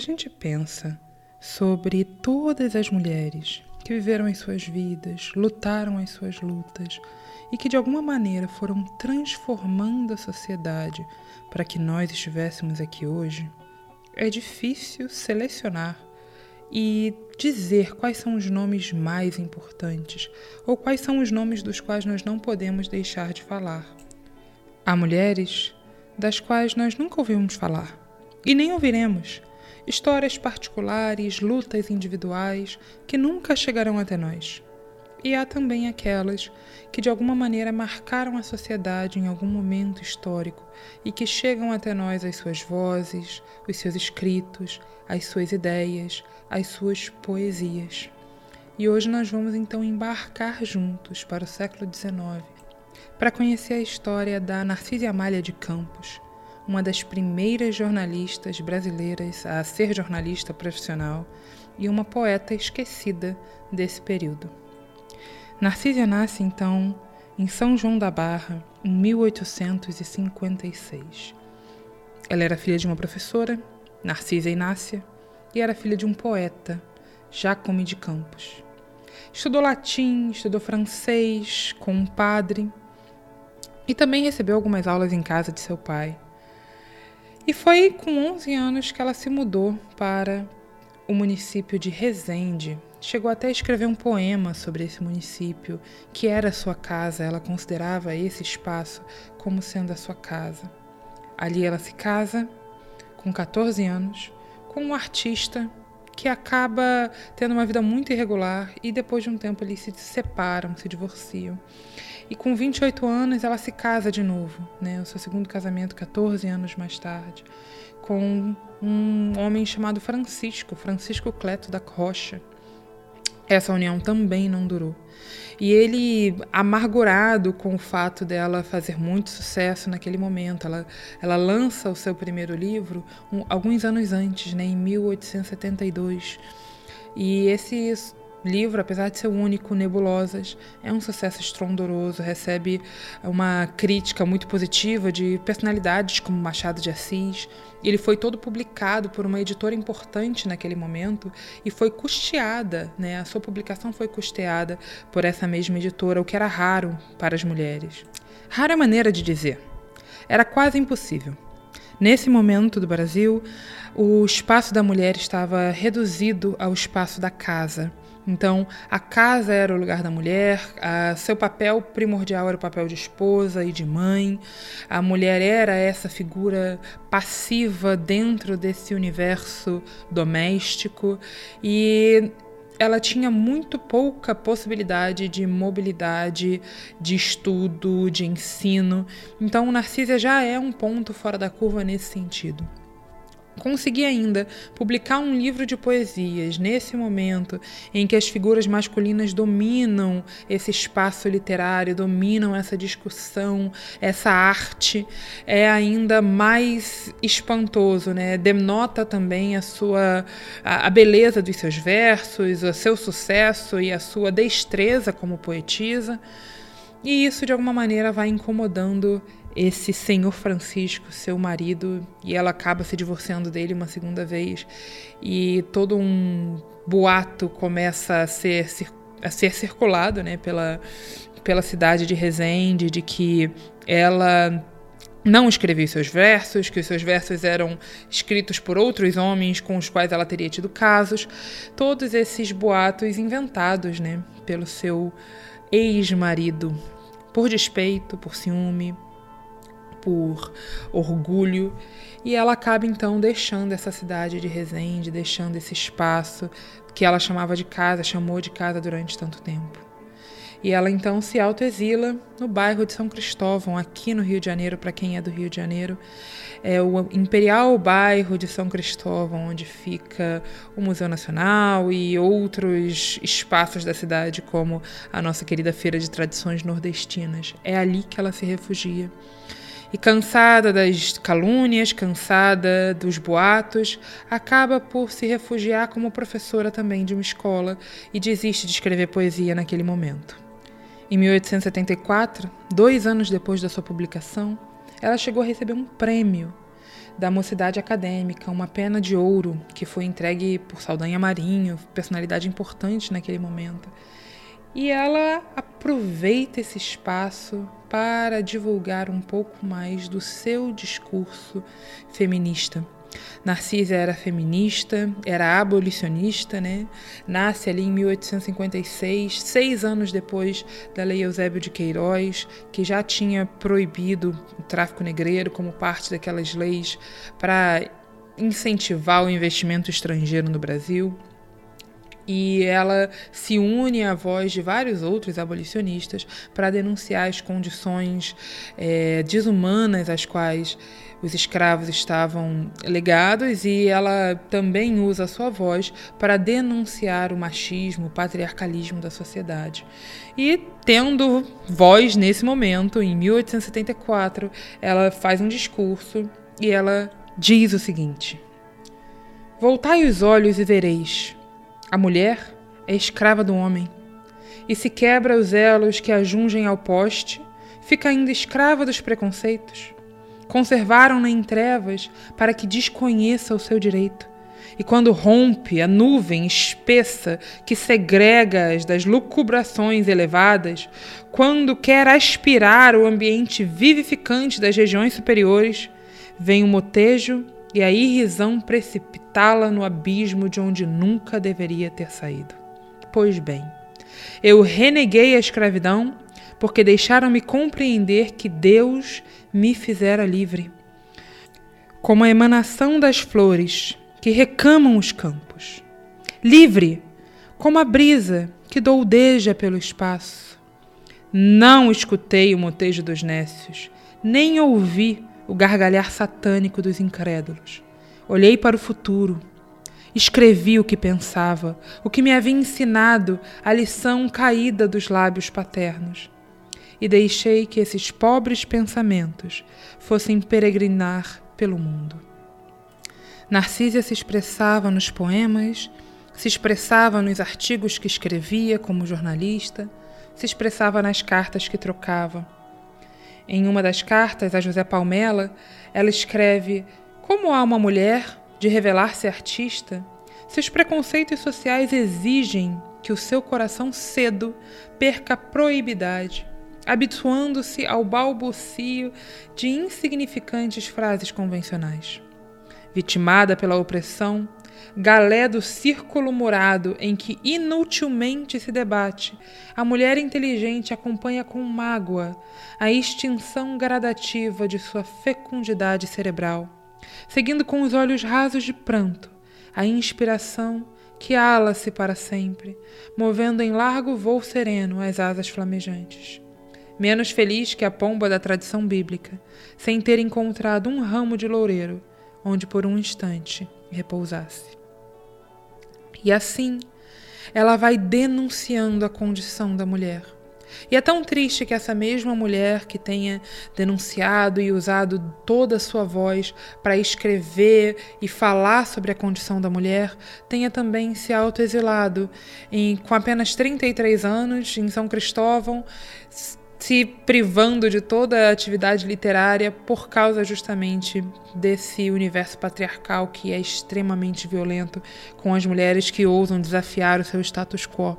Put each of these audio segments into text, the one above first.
Gente pensa sobre todas as mulheres que viveram as suas vidas, lutaram as suas lutas e que de alguma maneira foram transformando a sociedade para que nós estivéssemos aqui hoje, é difícil selecionar e dizer quais são os nomes mais importantes ou quais são os nomes dos quais nós não podemos deixar de falar. Há mulheres das quais nós nunca ouvimos falar e nem ouviremos histórias particulares, lutas individuais que nunca chegarão até nós. E há também aquelas que de alguma maneira marcaram a sociedade em algum momento histórico e que chegam até nós as suas vozes, os seus escritos, as suas ideias, as suas poesias. E hoje nós vamos então embarcar juntos para o século XIX para conhecer a história da Narcisa Amália de Campos uma das primeiras jornalistas brasileiras a ser jornalista profissional e uma poeta esquecida desse período. Narcisa nasce então em São João da Barra em 1856. Ela era filha de uma professora, Narcisa Inácia, e era filha de um poeta, Jacome de Campos. Estudou latim, estudou francês com um padre e também recebeu algumas aulas em casa de seu pai. E foi com 11 anos que ela se mudou para o município de Resende. Chegou até a escrever um poema sobre esse município, que era sua casa, ela considerava esse espaço como sendo a sua casa. Ali ela se casa, com 14 anos, com um artista que acaba tendo uma vida muito irregular e depois de um tempo eles se separam, se divorciam. E com 28 anos ela se casa de novo, né? O seu segundo casamento, 14 anos mais tarde, com um homem chamado Francisco, Francisco Cleto da Rocha. Essa união também não durou. E ele, amargurado com o fato dela fazer muito sucesso naquele momento, ela, ela lança o seu primeiro livro um, alguns anos antes, né, em 1872. E esse livro, apesar de ser único, Nebulosas, é um sucesso estrondoroso, recebe uma crítica muito positiva de personalidades como Machado de Assis. Ele foi todo publicado por uma editora importante naquele momento e foi custeada, né? A sua publicação foi custeada por essa mesma editora, o que era raro para as mulheres. Rara maneira de dizer. Era quase impossível. Nesse momento do Brasil, o espaço da mulher estava reduzido ao espaço da casa. Então, a casa era o lugar da mulher, a, seu papel primordial era o papel de esposa e de mãe. A mulher era essa figura passiva dentro desse universo doméstico e ela tinha muito pouca possibilidade de mobilidade, de estudo, de ensino. Então, Narcisa já é um ponto fora da curva nesse sentido. Consegui ainda publicar um livro de poesias nesse momento em que as figuras masculinas dominam esse espaço literário, dominam essa discussão, essa arte, é ainda mais espantoso, né? Denota também a sua a, a beleza dos seus versos, o seu sucesso e a sua destreza como poetisa. E isso de alguma maneira vai incomodando esse senhor Francisco, seu marido, e ela acaba se divorciando dele uma segunda vez, e todo um boato começa a ser, a ser circulado né, pela, pela cidade de Resende, de que ela não escrevia seus versos, que os seus versos eram escritos por outros homens com os quais ela teria tido casos, todos esses boatos inventados né, pelo seu ex-marido, por despeito, por ciúme, por orgulho, e ela acaba então deixando essa cidade de Resende, deixando esse espaço que ela chamava de casa, chamou de casa durante tanto tempo. E ela então se autoexila no bairro de São Cristóvão, aqui no Rio de Janeiro, para quem é do Rio de Janeiro. É o imperial bairro de São Cristóvão, onde fica o Museu Nacional e outros espaços da cidade, como a nossa querida Feira de Tradições Nordestinas. É ali que ela se refugia. E cansada das calúnias, cansada dos boatos, acaba por se refugiar como professora também de uma escola e desiste de escrever poesia naquele momento. Em 1874, dois anos depois da sua publicação, ela chegou a receber um prêmio da Mocidade Acadêmica, uma pena de ouro que foi entregue por Saldanha Marinho, personalidade importante naquele momento. E ela aproveita esse espaço para divulgar um pouco mais do seu discurso feminista. Narcisa era feminista, era abolicionista, né? Nasce ali em 1856, seis anos depois da Lei Eusébio de Queiroz, que já tinha proibido o tráfico negreiro como parte daquelas leis para incentivar o investimento estrangeiro no Brasil e ela se une à voz de vários outros abolicionistas para denunciar as condições é, desumanas às quais os escravos estavam legados e ela também usa sua voz para denunciar o machismo, o patriarcalismo da sociedade. E tendo voz nesse momento, em 1874, ela faz um discurso e ela diz o seguinte: Voltai os olhos e vereis a mulher é escrava do homem, e se quebra os elos que a jungem ao poste, fica ainda escrava dos preconceitos. Conservaram-na em trevas para que desconheça o seu direito. E quando rompe a nuvem espessa que segrega-as das lucubrações elevadas, quando quer aspirar o ambiente vivificante das regiões superiores, vem o motejo e a irrisão precipitá-la no abismo de onde nunca deveria ter saído. Pois bem, eu reneguei a escravidão porque deixaram-me compreender que Deus me fizera livre. Como a emanação das flores que recamam os campos. Livre, como a brisa que doudeja pelo espaço. Não escutei o motejo dos nécios, nem ouvi o gargalhar satânico dos incrédulos. Olhei para o futuro. Escrevi o que pensava, o que me havia ensinado a lição caída dos lábios paternos. E deixei que esses pobres pensamentos fossem peregrinar pelo mundo. Narcísia se expressava nos poemas, se expressava nos artigos que escrevia como jornalista, se expressava nas cartas que trocava em uma das cartas a José Palmela, ela escreve: Como há uma mulher de revelar-se artista, seus preconceitos sociais exigem que o seu coração cedo perca a proibidade, habituando-se ao balbucio de insignificantes frases convencionais. Vitimada pela opressão, galé do círculo murado em que inutilmente se debate, a mulher inteligente acompanha com mágoa a extinção gradativa de sua fecundidade cerebral, seguindo com os olhos rasos de pranto a inspiração que ala-se para sempre, movendo em largo voo sereno as asas flamejantes. Menos feliz que a pomba da tradição bíblica, sem ter encontrado um ramo de loureiro onde por um instante repousasse. E assim, ela vai denunciando a condição da mulher. E é tão triste que essa mesma mulher que tenha denunciado e usado toda a sua voz para escrever e falar sobre a condição da mulher tenha também se autoexilado com apenas 33 anos em São Cristóvão, se privando de toda a atividade literária por causa justamente desse universo patriarcal que é extremamente violento com as mulheres que ousam desafiar o seu status quo.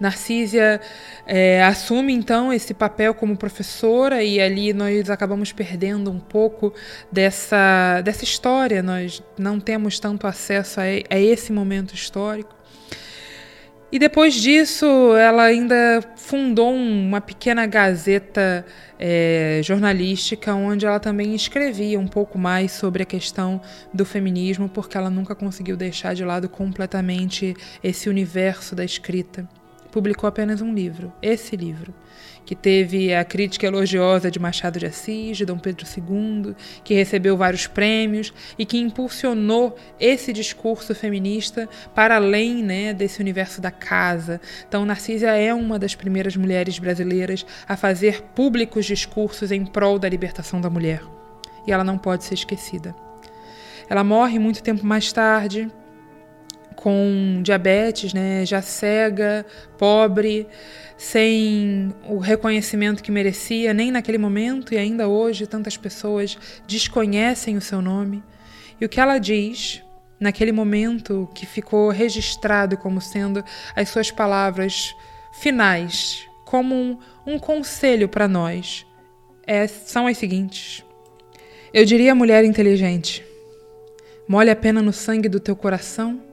Narcísia é, assume então esse papel como professora e ali nós acabamos perdendo um pouco dessa, dessa história, nós não temos tanto acesso a, a esse momento histórico. E depois disso, ela ainda fundou uma pequena gazeta é, jornalística, onde ela também escrevia um pouco mais sobre a questão do feminismo, porque ela nunca conseguiu deixar de lado completamente esse universo da escrita. Publicou apenas um livro, esse livro, que teve a crítica elogiosa de Machado de Assis, de Dom Pedro II, que recebeu vários prêmios e que impulsionou esse discurso feminista para além né, desse universo da casa. Então, Narcisa é uma das primeiras mulheres brasileiras a fazer públicos discursos em prol da libertação da mulher. E ela não pode ser esquecida. Ela morre muito tempo mais tarde, com diabetes, né, já cega, pobre, sem o reconhecimento que merecia, nem naquele momento e ainda hoje tantas pessoas desconhecem o seu nome. E o que ela diz naquele momento que ficou registrado como sendo as suas palavras finais, como um, um conselho para nós, é, são as seguintes. Eu diria mulher inteligente: molhe a pena no sangue do teu coração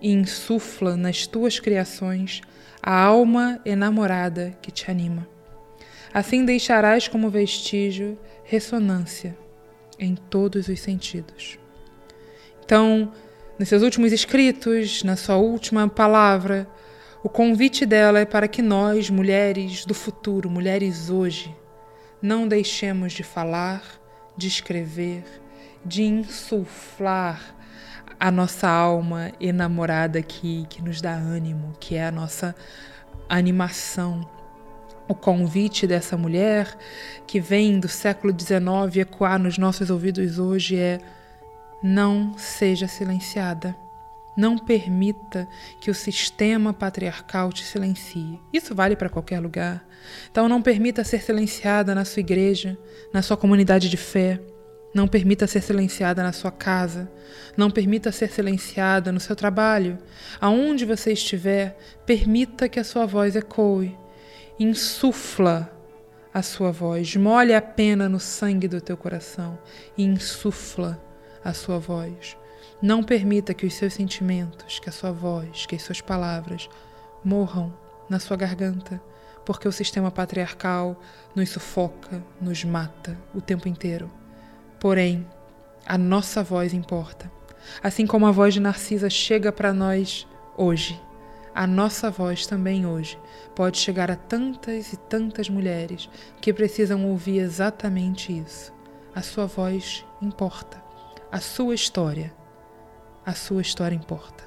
e insufla nas tuas criações a alma enamorada que te anima. Assim deixarás como vestígio ressonância em todos os sentidos. Então, nos seus últimos escritos, na sua última palavra, o convite dela é para que nós, mulheres do futuro, mulheres hoje, não deixemos de falar, de escrever, de insuflar a nossa alma enamorada que, que nos dá ânimo, que é a nossa animação. O convite dessa mulher que vem do século XIX ecoar nos nossos ouvidos hoje é: não seja silenciada. Não permita que o sistema patriarcal te silencie. Isso vale para qualquer lugar. Então, não permita ser silenciada na sua igreja, na sua comunidade de fé. Não permita ser silenciada na sua casa. Não permita ser silenciada no seu trabalho. Aonde você estiver, permita que a sua voz ecoe. Insufla a sua voz. Molhe a pena no sangue do teu coração e insufla a sua voz. Não permita que os seus sentimentos, que a sua voz, que as suas palavras morram na sua garganta, porque o sistema patriarcal nos sufoca, nos mata o tempo inteiro. Porém, a nossa voz importa. Assim como a voz de Narcisa chega para nós hoje, a nossa voz também hoje pode chegar a tantas e tantas mulheres que precisam ouvir exatamente isso. A sua voz importa. A sua história, a sua história importa.